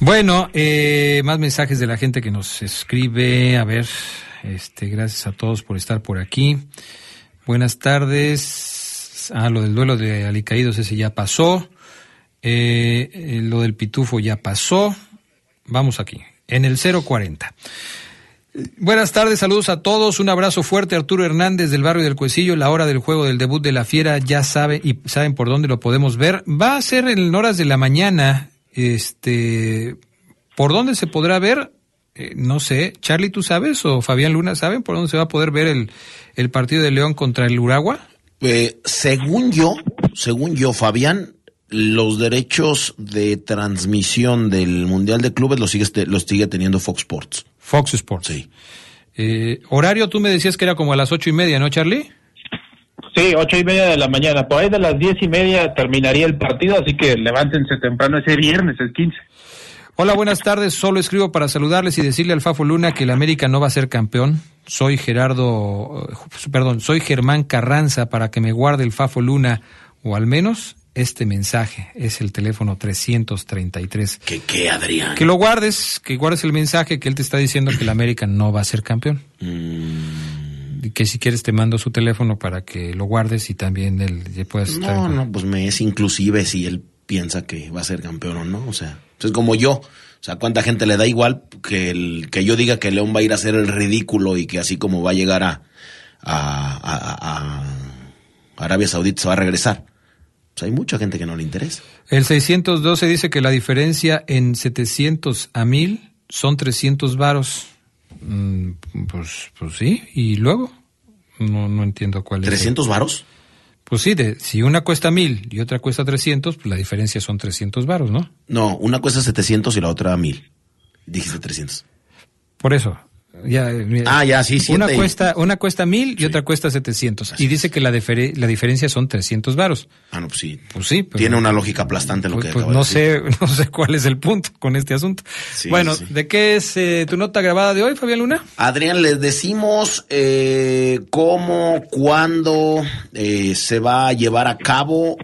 Bueno, eh, más mensajes de la gente que nos escribe. A ver, este, gracias a todos por estar por aquí. Buenas tardes. Ah, lo del duelo de Alicaídos, ese ya pasó. Eh, eh, lo del Pitufo ya pasó. Vamos aquí, en el 040. Buenas tardes, saludos a todos, un abrazo fuerte, Arturo Hernández del barrio del Cuecillo, la hora del juego del debut de la Fiera, ya sabe y saben por dónde lo podemos ver. Va a ser en horas de la mañana, este, ¿por dónde se podrá ver? Eh, no sé, Charlie, ¿tú sabes o Fabián Luna saben por dónde se va a poder ver el, el partido de León contra el Uragua? Eh, según yo, según yo, Fabián, los derechos de transmisión del Mundial de Clubes los sigue, los sigue teniendo Fox Sports. Fox Sports. Sí. Eh, horario, tú me decías que era como a las ocho y media, ¿no, Charlie? Sí, ocho y media de la mañana. Por ahí de las diez y media terminaría el partido, así que levántense temprano ese viernes, el 15. Hola, buenas tardes. Solo escribo para saludarles y decirle al Fafo Luna que el América no va a ser campeón. Soy Gerardo, eh, perdón, soy Germán Carranza para que me guarde el Fafo Luna o al menos este mensaje. Es el teléfono 333. ¿Qué qué, Adrián? Que lo guardes, que guardes el mensaje que él te está diciendo que el América no va a ser campeón. Mm. Que si quieres te mando su teléfono para que lo guardes y también él puedas estar. No, no, pues me es inclusive si él piensa que va a ser campeón o no. O sea, es como yo. O sea, ¿cuánta gente le da igual que, el, que yo diga que León va a ir a hacer el ridículo y que así como va a llegar a, a, a, a Arabia Saudita se va a regresar? Pues hay mucha gente que no le interesa. El 612 dice que la diferencia en 700 a 1000 son 300 varos. Mm, pues, pues sí, y luego no, no entiendo cuál es. ¿300 varos? Pues sí, de, si una cuesta 1000 y otra cuesta 300, pues la diferencia son 300 varos, ¿no? No, una cuesta 700 y la otra 1000. Dijiste 300. Por eso. Ya, Ah, ya, sí, sí. una cuesta una cuesta 1000 y otra cuesta 700. Así Y dice que la, difere- la diferencia son 300 varos. Ah, no, pues sí. Pues sí, pero- Tiene una lógica aplastante lo Pues, que pues de no sé, no sé cuál es el punto con este asunto. Sí, bueno, sí. ¿de qué es eh, tu nota grabada de hoy, Fabián Luna? Adrián, les decimos eh, cómo, cuándo eh, se va a llevar a cabo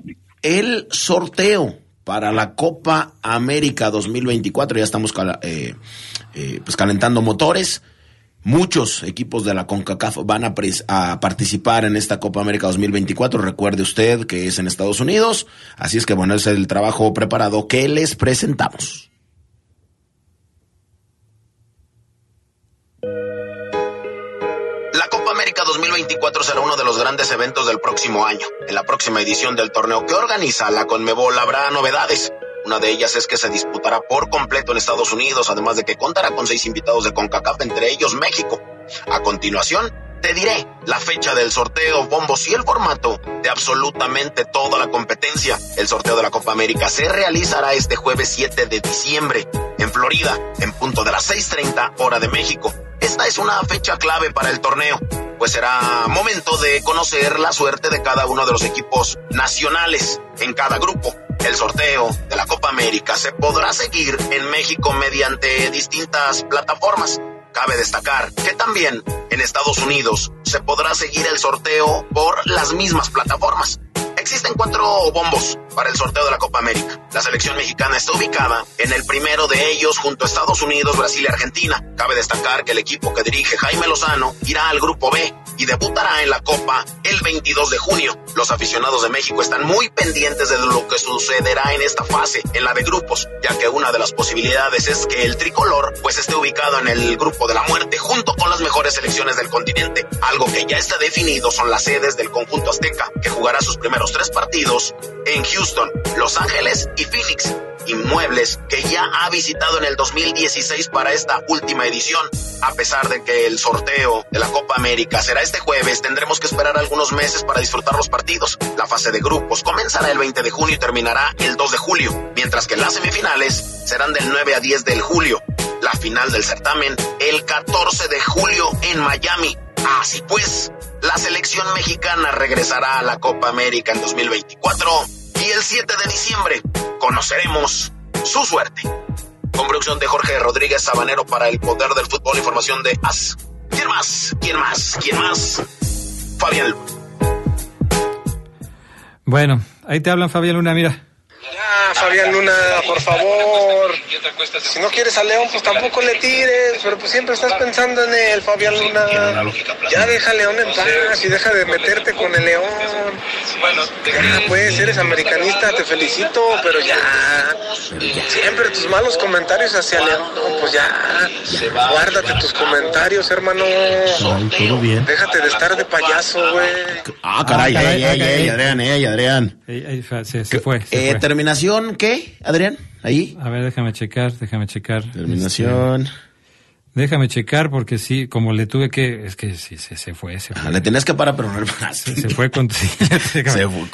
el sorteo para la Copa América 2024. Ya estamos eh, eh, pues calentando motores. Muchos equipos de la CONCACAF van a, participar en esta Copa América 2024. Recuerde usted que es en Estados Unidos. Así es que bueno, es el trabajo preparado que les presentamos. La Copa América 2024 será uno de los grandes eventos del próximo año. En la próxima edición del torneo que organiza la Conmebol habrá novedades. Una de ellas es que se disputará por completo en Estados Unidos, además de que contará con seis invitados de CONCACAF, entre ellos México. A continuación, te diré la fecha del sorteo, bombos y el formato de absolutamente toda la competencia. El sorteo de la Copa América se realizará este jueves 7 de diciembre en Florida, en punto de las 6.30 hora de México. Esta es una fecha clave para el torneo, pues será momento de conocer la suerte de cada uno de los equipos nacionales en cada grupo. El sorteo de la Copa América se podrá seguir en México mediante distintas plataformas. Cabe destacar que también en Estados Unidos se podrá seguir el sorteo por las mismas plataformas. Existen cuatro bombos para el sorteo de la Copa América. La selección mexicana está ubicada en el primero de ellos junto a Estados Unidos, Brasil y Argentina. Cabe destacar que el equipo que dirige Jaime Lozano irá al grupo B y debutará en la Copa el 22 de junio. Los aficionados de México están muy pendientes de lo que sucederá en esta fase, en la de grupos, ya que una de las posibilidades es que el tricolor pues esté ubicado en el grupo de la muerte junto con las mejores selecciones del continente. Algo que ya está definido son las sedes del conjunto azteca, que jugará sus primeros tres partidos en Houston, Los Ángeles y Phoenix inmuebles que ya ha visitado en el 2016 para esta última edición. A pesar de que el sorteo de la Copa América será este jueves, tendremos que esperar algunos meses para disfrutar los partidos. La fase de grupos comenzará el 20 de junio y terminará el 2 de julio, mientras que las semifinales serán del 9 a 10 del julio. La final del certamen el 14 de julio en Miami. Así pues, la selección mexicana regresará a la Copa América en 2024 y el 7 de diciembre conoceremos su suerte. Con producción de Jorge Rodríguez Sabanero para el poder del fútbol, información de AS. ¿Quién más? ¿Quién más? ¿Quién más? Fabián. Bueno, ahí te hablan Fabián Luna, mira. Ya, Fabián Luna, por favor. Si no quieres a León, pues tampoco le tires, pero pues siempre estás pensando en él, Fabián Luna. Ya deja a León en paz y deja de meterte con el León. Ya, pues, eres americanista, te felicito, pero ya. Siempre tus malos comentarios hacia León, pues ya. Guárdate tus comentarios, hermano. Todo bien. Déjate de estar de payaso, güey. Ah, caray, Adrián, Adrián. Se, fue. Eh, fue. ¿Terminación qué, Adrián? Ahí. A ver, déjame checar, déjame checar. Terminación. Este, déjame checar porque sí, como le tuve que... Es que sí, se, se fue, se Ah, le tenías que parar, pero no le paraste. Se fue con... Se fue-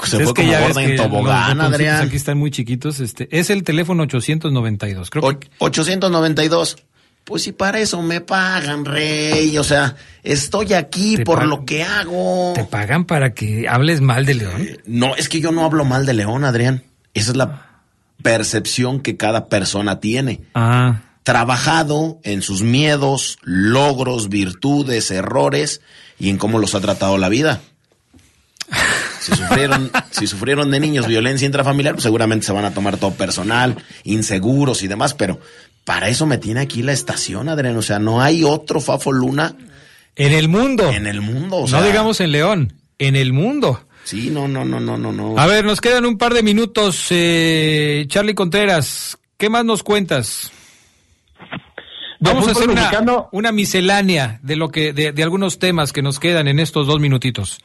se fue como gorda en tobogán, los Adrián. Aquí están muy chiquitos. Este, es el teléfono 892. Creo que... O- 892. Pues si para eso me pagan, rey. O sea, estoy aquí por lo que hago. ¿Te pagan para que hables mal de León? No, es que yo no hablo mal de León, Adrián. Esa es la percepción que cada persona tiene. Ah, Trabajado en sus miedos, logros, virtudes, errores y en cómo los ha tratado la vida. Si sufrieron, si sufrieron de niños violencia intrafamiliar, pues seguramente se van a tomar todo personal, inseguros y demás, pero para eso me tiene aquí la estación, Adrián. O sea, no hay otro Fafo Luna en el mundo. en el mundo. O sea, no digamos en León, en el mundo. Sí, no, no, no, no, no, no. A ver, nos quedan un par de minutos. Eh, Charlie Contreras, ¿qué más nos cuentas? Vamos a hacer una, miscelánea de lo que de, de algunos temas que nos quedan en estos dos minutitos.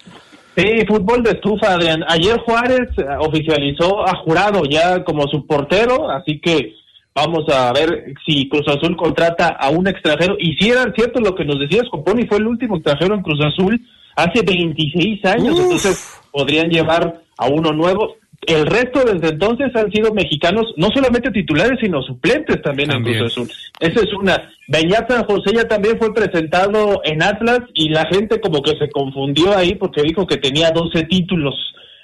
Sí, fútbol de estufa, Adrián. Ayer Juárez eh, oficializó a Jurado ya como su portero, así que vamos a ver si Cruz Azul contrata a un extranjero. Y si era cierto lo que nos decías, Coponi fue el último extranjero en Cruz Azul hace 26 años, Uf. entonces podrían llevar a uno nuevo. El resto desde entonces han sido mexicanos, no solamente titulares, sino suplentes también, También. en Cruz Azul. Esa es una. Beñat San José ya también fue presentado en Atlas y la gente como que se confundió ahí porque dijo que tenía 12 títulos,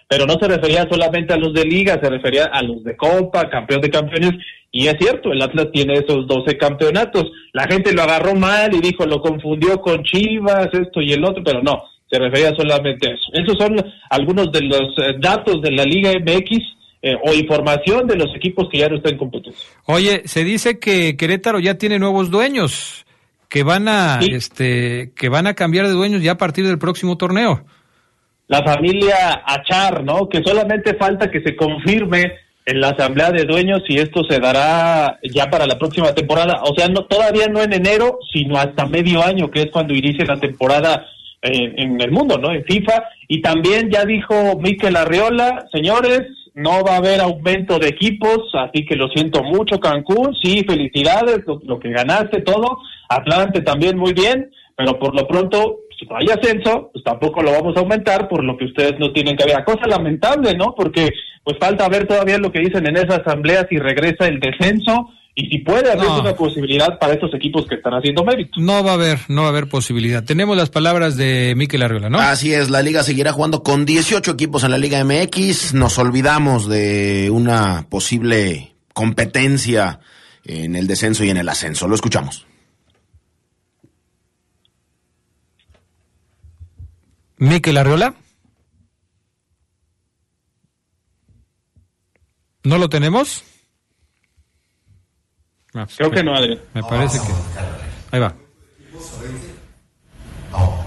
pero no se refería solamente a los de liga, se refería a los de Copa, campeón de campeones, y es cierto, el Atlas tiene esos 12 campeonatos. La gente lo agarró mal y dijo, lo confundió con Chivas, esto y el otro, pero no, se refería solamente a eso. Esos son algunos de los eh, datos de la Liga MX eh, o información de los equipos que ya no están en competencia. Oye, se dice que Querétaro ya tiene nuevos dueños, que van a, Sí. este, que van a cambiar de dueños ya a partir del próximo torneo. la familia Achar, ¿no? Que solamente falta que se confirme en la asamblea de dueños y esto se dará ya para la próxima temporada. O sea, no todavía no en enero, sino hasta medio año, que es cuando inicie la temporada eh, en el mundo, ¿no? En FIFA. Y también ya dijo Miquel Arriola, señores, no va a haber aumento de equipos, así que lo siento mucho, Cancún. Sí, felicidades, lo, lo que ganaste, todo. Atlante también muy bien, pero por lo pronto, si no hay ascenso, pues tampoco lo vamos a aumentar, por lo que ustedes no tienen que ver. Cosa lamentable, ¿no? Porque pues falta ver todavía lo que dicen en esa asamblea si regresa el descenso y si puede haber No. una posibilidad para estos equipos que están haciendo mérito. No va a haber, no va a haber posibilidad. Tenemos las palabras de Miquel Arriola, ¿no? Así es, la liga seguirá jugando con 18 equipos en la Liga MX. Nos olvidamos de una posible competencia en el descenso y en el ascenso. Lo escuchamos. Miquel Arriola. ¿No lo tenemos? Ah, Creo que no, Adrián. Me parece que. Ahí va. No,